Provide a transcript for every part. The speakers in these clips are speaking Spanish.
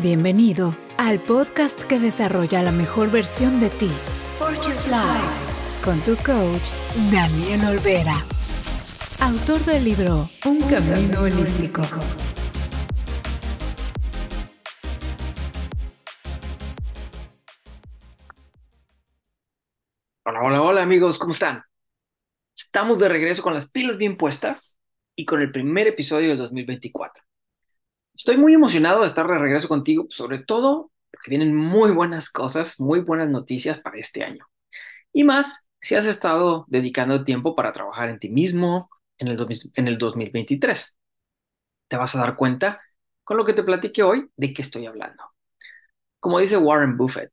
Bienvenido al podcast que desarrolla la mejor versión de ti, Fortune's Life, con tu coach, Daniel Olvera, autor del libro Un Camino Holístico. Hola, hola, hola amigos, ¿cómo están? Estamos de regreso con las pilas bien puestas y con el primer episodio del 2024. Estoy muy emocionado de estar de regreso contigo, sobre todo porque vienen muy buenas cosas, muy buenas noticias para este año. Y más si has estado dedicando tiempo para trabajar en ti mismo en el, en el 2023. Te vas a dar cuenta con lo que te platiqué hoy de qué estoy hablando. Como dice Warren Buffett,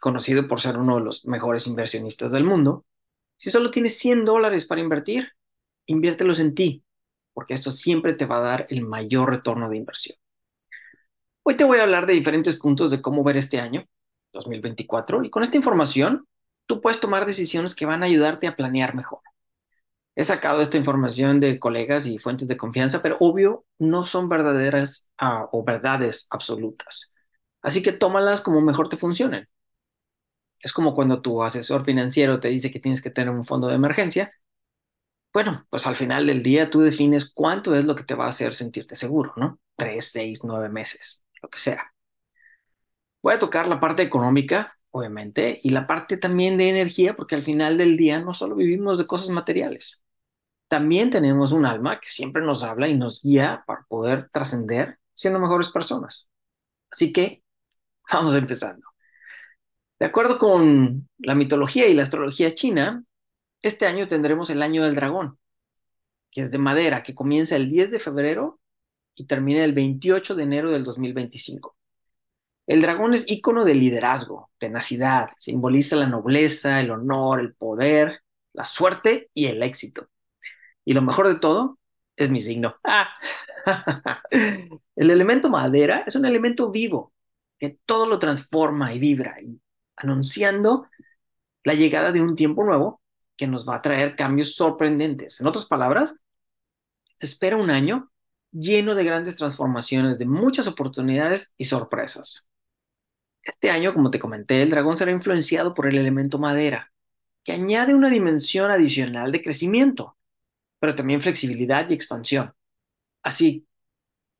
conocido por ser uno de los mejores inversionistas del mundo, si solo tienes 100 dólares para invertir, inviértelos en ti, porque esto siempre te va a dar el mayor retorno de inversión. Hoy te voy a hablar de diferentes puntos de cómo ver este año, 2024, y con esta información tú puedes tomar decisiones que van a ayudarte a planear mejor. He sacado esta información de colegas y fuentes de confianza, pero obvio no son verdaderas ah, o verdades absolutas. Así que tómalas como mejor te funcionen. Es como cuando tu asesor financiero te dice que tienes que tener un fondo de emergencia. Bueno, pues al final del día tú defines cuánto es lo que te va a hacer sentirte seguro, ¿no? Tres, seis, nueve meses lo que sea. Voy a tocar la parte económica, obviamente, y la parte también de energía, porque al final del día no solo vivimos de cosas materiales, también tenemos un alma que siempre nos habla y nos guía para poder trascender siendo mejores personas. Así que vamos empezando. De acuerdo con la mitología y la astrología china, este año tendremos el año del dragón, que es de madera, que comienza el 10 de febrero y termina el 28 de enero del 2025. El dragón es ícono de liderazgo, tenacidad, simboliza la nobleza, el honor, el poder, la suerte y el éxito. Y lo mejor de todo es mi signo. El elemento madera es un elemento vivo que todo lo transforma y vibra, anunciando la llegada de un tiempo nuevo que nos va a traer cambios sorprendentes. En otras palabras, se espera un año lleno de grandes transformaciones, de muchas oportunidades y sorpresas. Este año, como te comenté, el dragón será influenciado por el elemento madera, que añade una dimensión adicional de crecimiento, pero también flexibilidad y expansión. Así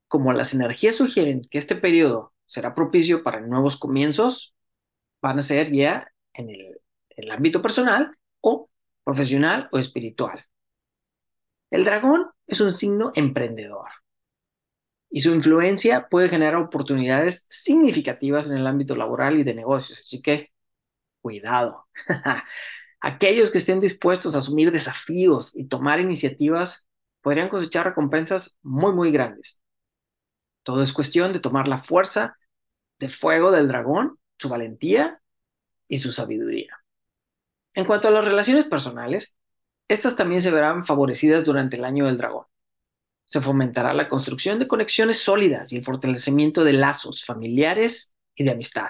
como las energías sugieren que este periodo será propicio para nuevos comienzos, van a ser ya en el, el ámbito personal profesional o espiritual. El dragón es un signo emprendedor y su influencia puede generar oportunidades significativas en el ámbito laboral y de negocios. Así que, cuidado. Aquellos que estén dispuestos a asumir desafíos y tomar iniciativas podrían cosechar recompensas muy, muy grandes. Todo es cuestión de tomar la fuerza de fuego del dragón, su valentía y su sabiduría. En cuanto a las relaciones personales, estas también se verán favorecidas durante el año del dragón se fomentará la construcción de conexiones sólidas y el fortalecimiento de lazos familiares y de amistad.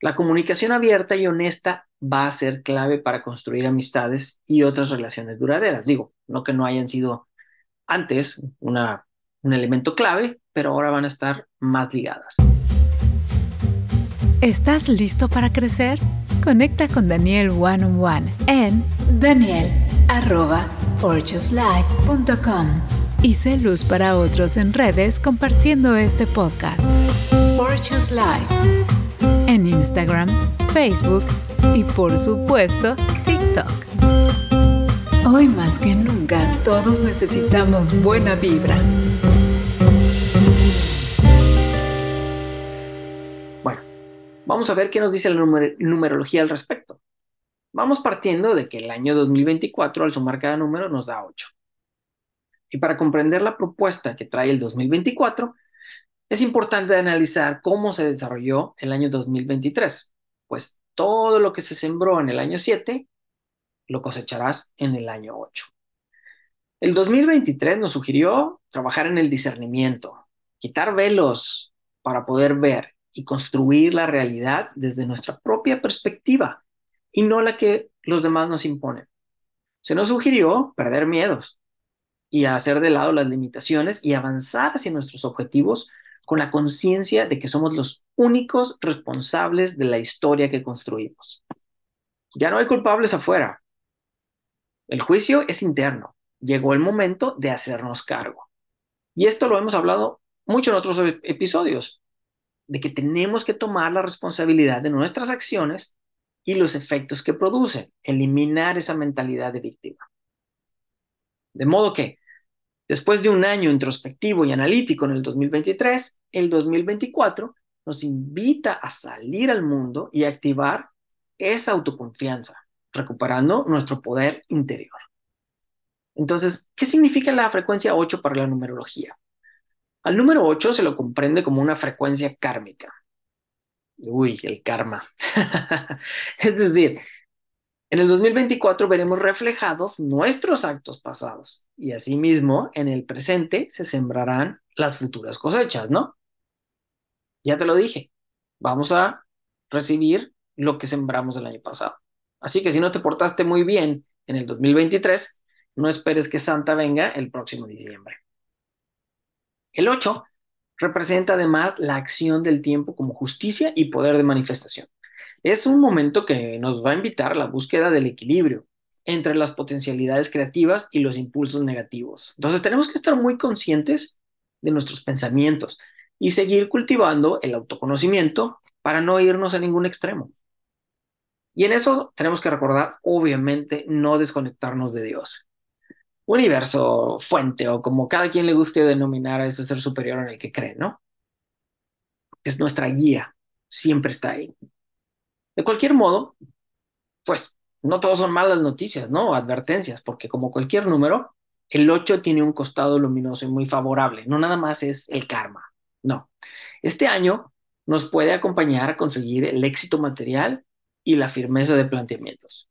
La comunicación abierta y honesta va a ser clave para construir amistades y otras relaciones duraderas. Digo, no que no hayan sido antes un elemento clave, pero ahora van a estar más ligadas. ¿Estás listo para crecer? Conecta con Daniel One on One en daniel.fortuselife.com y sé luz para otros en redes compartiendo este podcast. Fortune's Life. En Instagram, Facebook y por supuesto TikTok. Hoy más que nunca todos necesitamos buena vibra. Vamos a ver qué nos dice la numerología al respecto. Vamos partiendo de que el año 2024 al sumar cada número nos da 8. Y para comprender la propuesta que trae el 2024, es importante analizar cómo se desarrolló el año 2023, pues todo lo que se sembró en el año 7 lo cosecharás en el año 8. El 2023 nos sugirió trabajar en el discernimiento, quitar velos para poder ver y construir la realidad desde nuestra propia perspectiva y no la que los demás nos imponen. Se nos sugirió perder miedos, y hacer de lado las limitaciones y avanzar hacia nuestros objetivos con la conciencia de que somos los únicos responsables de la historia que construimos. Ya no hay culpables afuera. El juicio es interno. Llegó el momento de hacernos cargo. Y esto lo hemos hablado mucho en otros episodios, de que tenemos que tomar la responsabilidad de nuestras acciones y los efectos que producen, eliminar esa mentalidad de víctima. De modo que, después de un año introspectivo y analítico en el 2023, el 2024 nos invita a salir al mundo y activar esa autoconfianza, recuperando nuestro poder interior. Entonces, ¿qué significa la frecuencia 8 para la numerología? Al número 8 se lo comprende como una frecuencia kármica. Uy, el karma. es decir, en el 2024 veremos reflejados nuestros actos pasados y asimismo en el presente se sembrarán las futuras cosechas, ¿no? Ya te lo dije, vamos a recibir lo que sembramos el año pasado. Así que si no te portaste muy bien en el 2023, no esperes que Santa venga el próximo diciembre. El 8 representa además la acción del tiempo como justicia y poder de manifestación. Es un momento que nos va a invitar a la búsqueda del equilibrio entre las potencialidades creativas y los impulsos negativos. Entonces tenemos que estar muy conscientes de nuestros pensamientos y seguir cultivando el autoconocimiento para no irnos a ningún extremo. Y en eso tenemos que recordar, obviamente, no desconectarnos de Dios. Universo, fuente o como cada quien le guste denominar a ese ser superior en el que cree, ¿no? Es nuestra guía, siempre está ahí. De cualquier modo, pues no todos son malas noticias, ¿no? Advertencias, porque como cualquier número, el 8 tiene un costado luminoso y muy favorable. No nada más es el karma, no. Este año nos puede acompañar a conseguir el éxito material y la firmeza de planteamientos.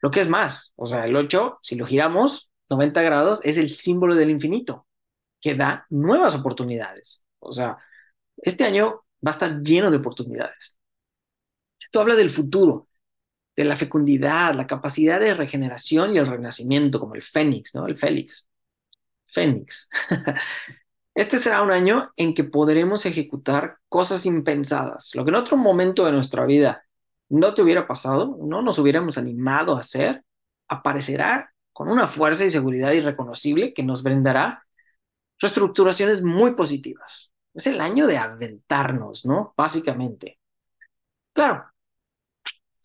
Lo que es más, o sea, el 8, si lo giramos 90 grados, es el símbolo del infinito, que da nuevas oportunidades. O sea, este año va a estar lleno de oportunidades. Esto habla del futuro, de la fecundidad, la capacidad de regeneración y el renacimiento, como el fénix, ¿no? El félix. Fénix. Este será un año en que podremos ejecutar cosas impensadas, lo que en otro momento de nuestra vida no te hubiera pasado, no nos hubiéramos animado a hacer, aparecerá con una fuerza y seguridad irreconocible que nos brindará reestructuraciones muy positivas. Es el año de aventarnos, ¿no? Básicamente. Claro,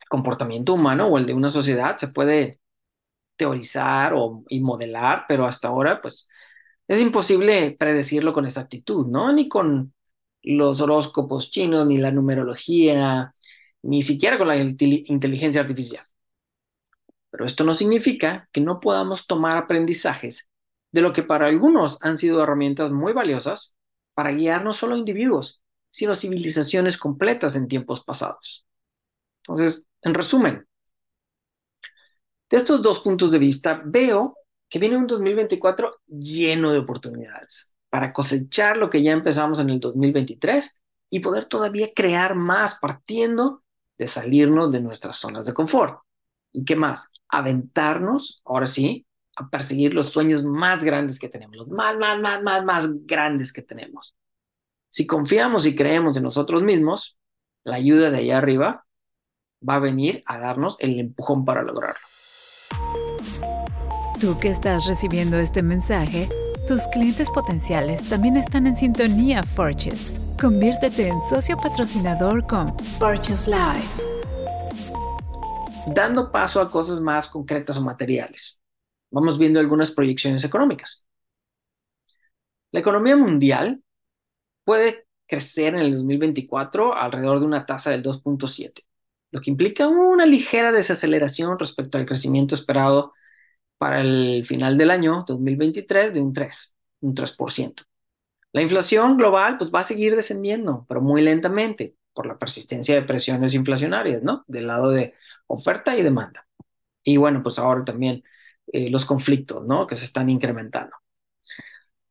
el comportamiento humano o el de una sociedad se puede teorizar o, y modelar, pero hasta ahora, pues, es imposible predecirlo con exactitud, ¿no? Ni con los horóscopos chinos, ni la numerología, ni siquiera con la inteligencia artificial. Pero esto no significa que no podamos tomar aprendizajes de lo que para algunos han sido herramientas muy valiosas para guiar no solo individuos, sino civilizaciones completas en tiempos pasados. Entonces, en resumen, de estos dos puntos de vista, veo que viene un 2024 lleno de oportunidades para cosechar lo que ya empezamos en el 2023 y poder todavía crear más partiendo de salirnos de nuestras zonas de confort. ¿Y qué más? Aventarnos, ahora sí, a perseguir los sueños más grandes que tenemos, los más, más, más, más, más grandes que tenemos. Si confiamos y creemos en nosotros mismos, la ayuda de allá arriba va a venir a darnos el empujón para lograrlo. Tú que estás recibiendo este mensaje, tus clientes potenciales también están en sintonía Forches. Conviértete en socio patrocinador con Forches Live. Dando paso a cosas más concretas o materiales. Vamos viendo algunas proyecciones económicas. La economía mundial puede crecer en el 2024 alrededor de una tasa del 2.7, lo que implica una ligera desaceleración respecto al crecimiento esperado para el final del año 2023 de un 3, un 3%. La inflación global pues va a seguir descendiendo, pero muy lentamente por la persistencia de presiones inflacionarias, ¿no? Del lado de oferta y demanda. Y bueno, pues ahora también eh, los conflictos, ¿no? Que se están incrementando.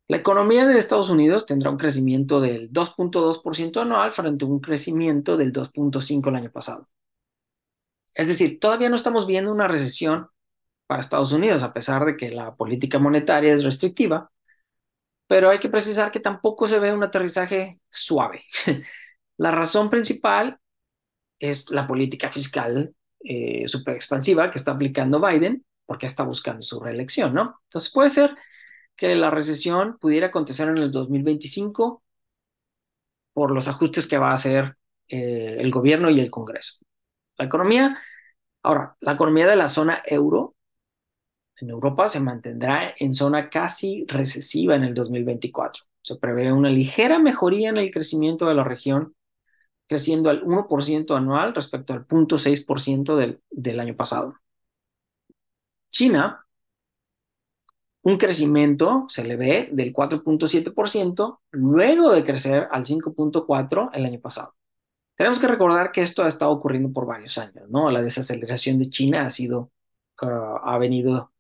La economía de Estados Unidos tendrá un crecimiento del 2.2% anual frente a un crecimiento del 2.5% el año pasado. Es decir, todavía no estamos viendo una recesión para Estados Unidos, a pesar de que la política monetaria es restrictiva, pero hay que precisar que tampoco se ve un aterrizaje suave. la razón principal es la política fiscal eh, súper expansiva que está aplicando Biden, porque está buscando su reelección, ¿no? Entonces puede ser que la recesión pudiera acontecer en el 2025 por los ajustes que va a hacer eh, el gobierno y el Congreso. La economía, ahora, la economía de la zona euro en Europa se mantendrá en zona casi recesiva en el 2024. Se prevé una ligera mejoría en el crecimiento de la región, creciendo al 1% anual respecto al 0.6% del, del año pasado. China, un crecimiento se le ve del 4.7% luego de crecer al 5.4% el año pasado. Tenemos que recordar que esto ha estado ocurriendo por varios años, ¿no? La desaceleración de China ha sido, ah, ha venido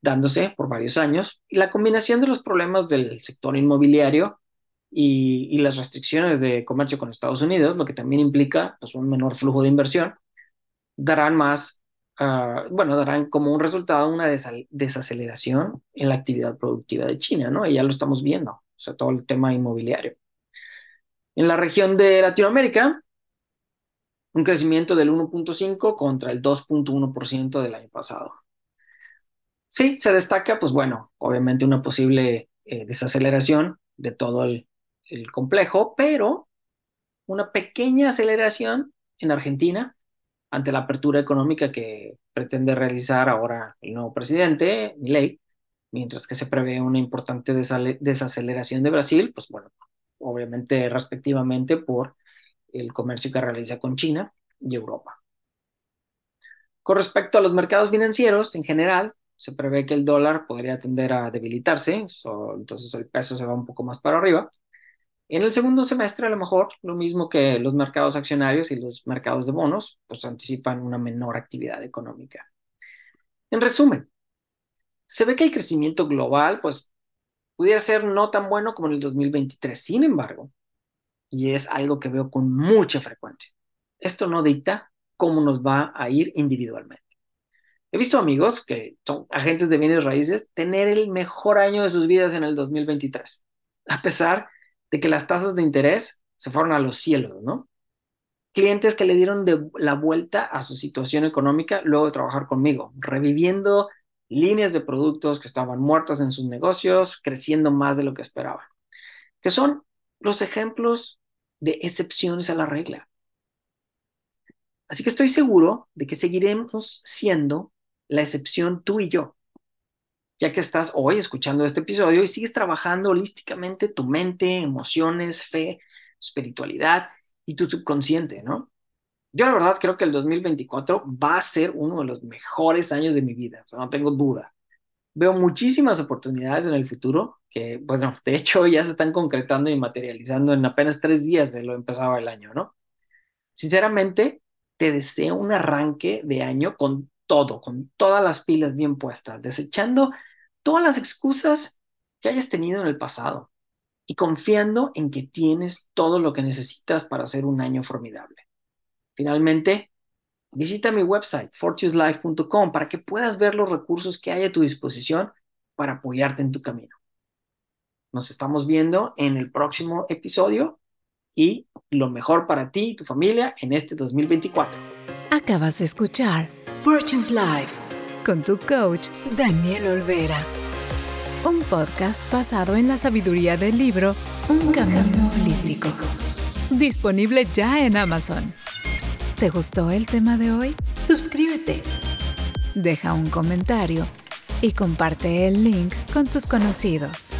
dándose por varios años y la combinación de los problemas del sector inmobiliario y, las restricciones de comercio con Estados Unidos, lo que también implica pues, un menor flujo de inversión, darán más, ah, bueno, darán como un resultado una desaceleración en la actividad productiva de China, ¿no? Y ya lo estamos viendo, o sea, todo el tema inmobiliario. En la región de Latinoamérica, un crecimiento del 1.5 contra el 2.1% del año pasado. Sí, se destaca, pues bueno, obviamente una posible eh, desaceleración de todo el, el complejo, pero una pequeña aceleración en Argentina ante la apertura económica que pretende realizar ahora el nuevo presidente, Milei, mientras que se prevé una importante desaceleración de Brasil, pues bueno, obviamente respectivamente por el comercio que realiza con China y Europa. Con respecto a los mercados financieros en general, se prevé que el dólar podría tender a debilitarse, entonces el peso se va un poco más para arriba. En el segundo semestre, a lo mejor, lo mismo que los mercados accionarios y los mercados de bonos, pues anticipan una menor actividad económica. En resumen, se ve que el crecimiento global, pues, pudiera ser no tan bueno como en el 2023. Sin embargo, y es algo que veo con mucha frecuencia, esto no dicta cómo nos va a ir individualmente. He visto amigos que son agentes de bienes raíces tener el mejor año de sus vidas en el 2023, a pesar de que las tasas de interés se fueron a los cielos, ¿no? Clientes que le dieron de la vuelta a su situación económica luego de trabajar conmigo, reviviendo líneas de productos que estaban muertas en sus negocios, creciendo más de lo que esperaban, que son los ejemplos de excepciones a la regla. Así que estoy seguro de que seguiremos siendo la excepción tú y yo, ya que estás hoy escuchando este episodio y sigues trabajando holísticamente tu mente, emociones, fe, espiritualidad y tu subconsciente, ¿no? Yo la verdad creo que el 2024 va a ser uno de los mejores años de mi vida, o sea, no tengo duda. Veo muchísimas oportunidades en el futuro que, bueno, de hecho ya se están concretando y materializando en apenas tres días de lo empezaba el año, ¿no? Sinceramente, te deseo un arranque de año con todo, con todas las pilas bien puestas, desechando todas las excusas que hayas tenido en el pasado y confiando en que tienes todo lo que necesitas para hacer un año formidable. Finalmente, visita mi website, fortuneslife.com, para que puedas ver los recursos que hay a tu disposición para apoyarte en tu camino. Nos estamos viendo en el próximo episodio y lo mejor para ti y tu familia en este 2024. Acabas de escuchar Fortunes Life con tu coach Daniel Olvera. Un podcast basado en la sabiduría del libro Un camino holístico. Disponible ya en Amazon. ¿Te gustó el tema de hoy? Suscríbete. Deja un comentario y comparte el link con tus conocidos.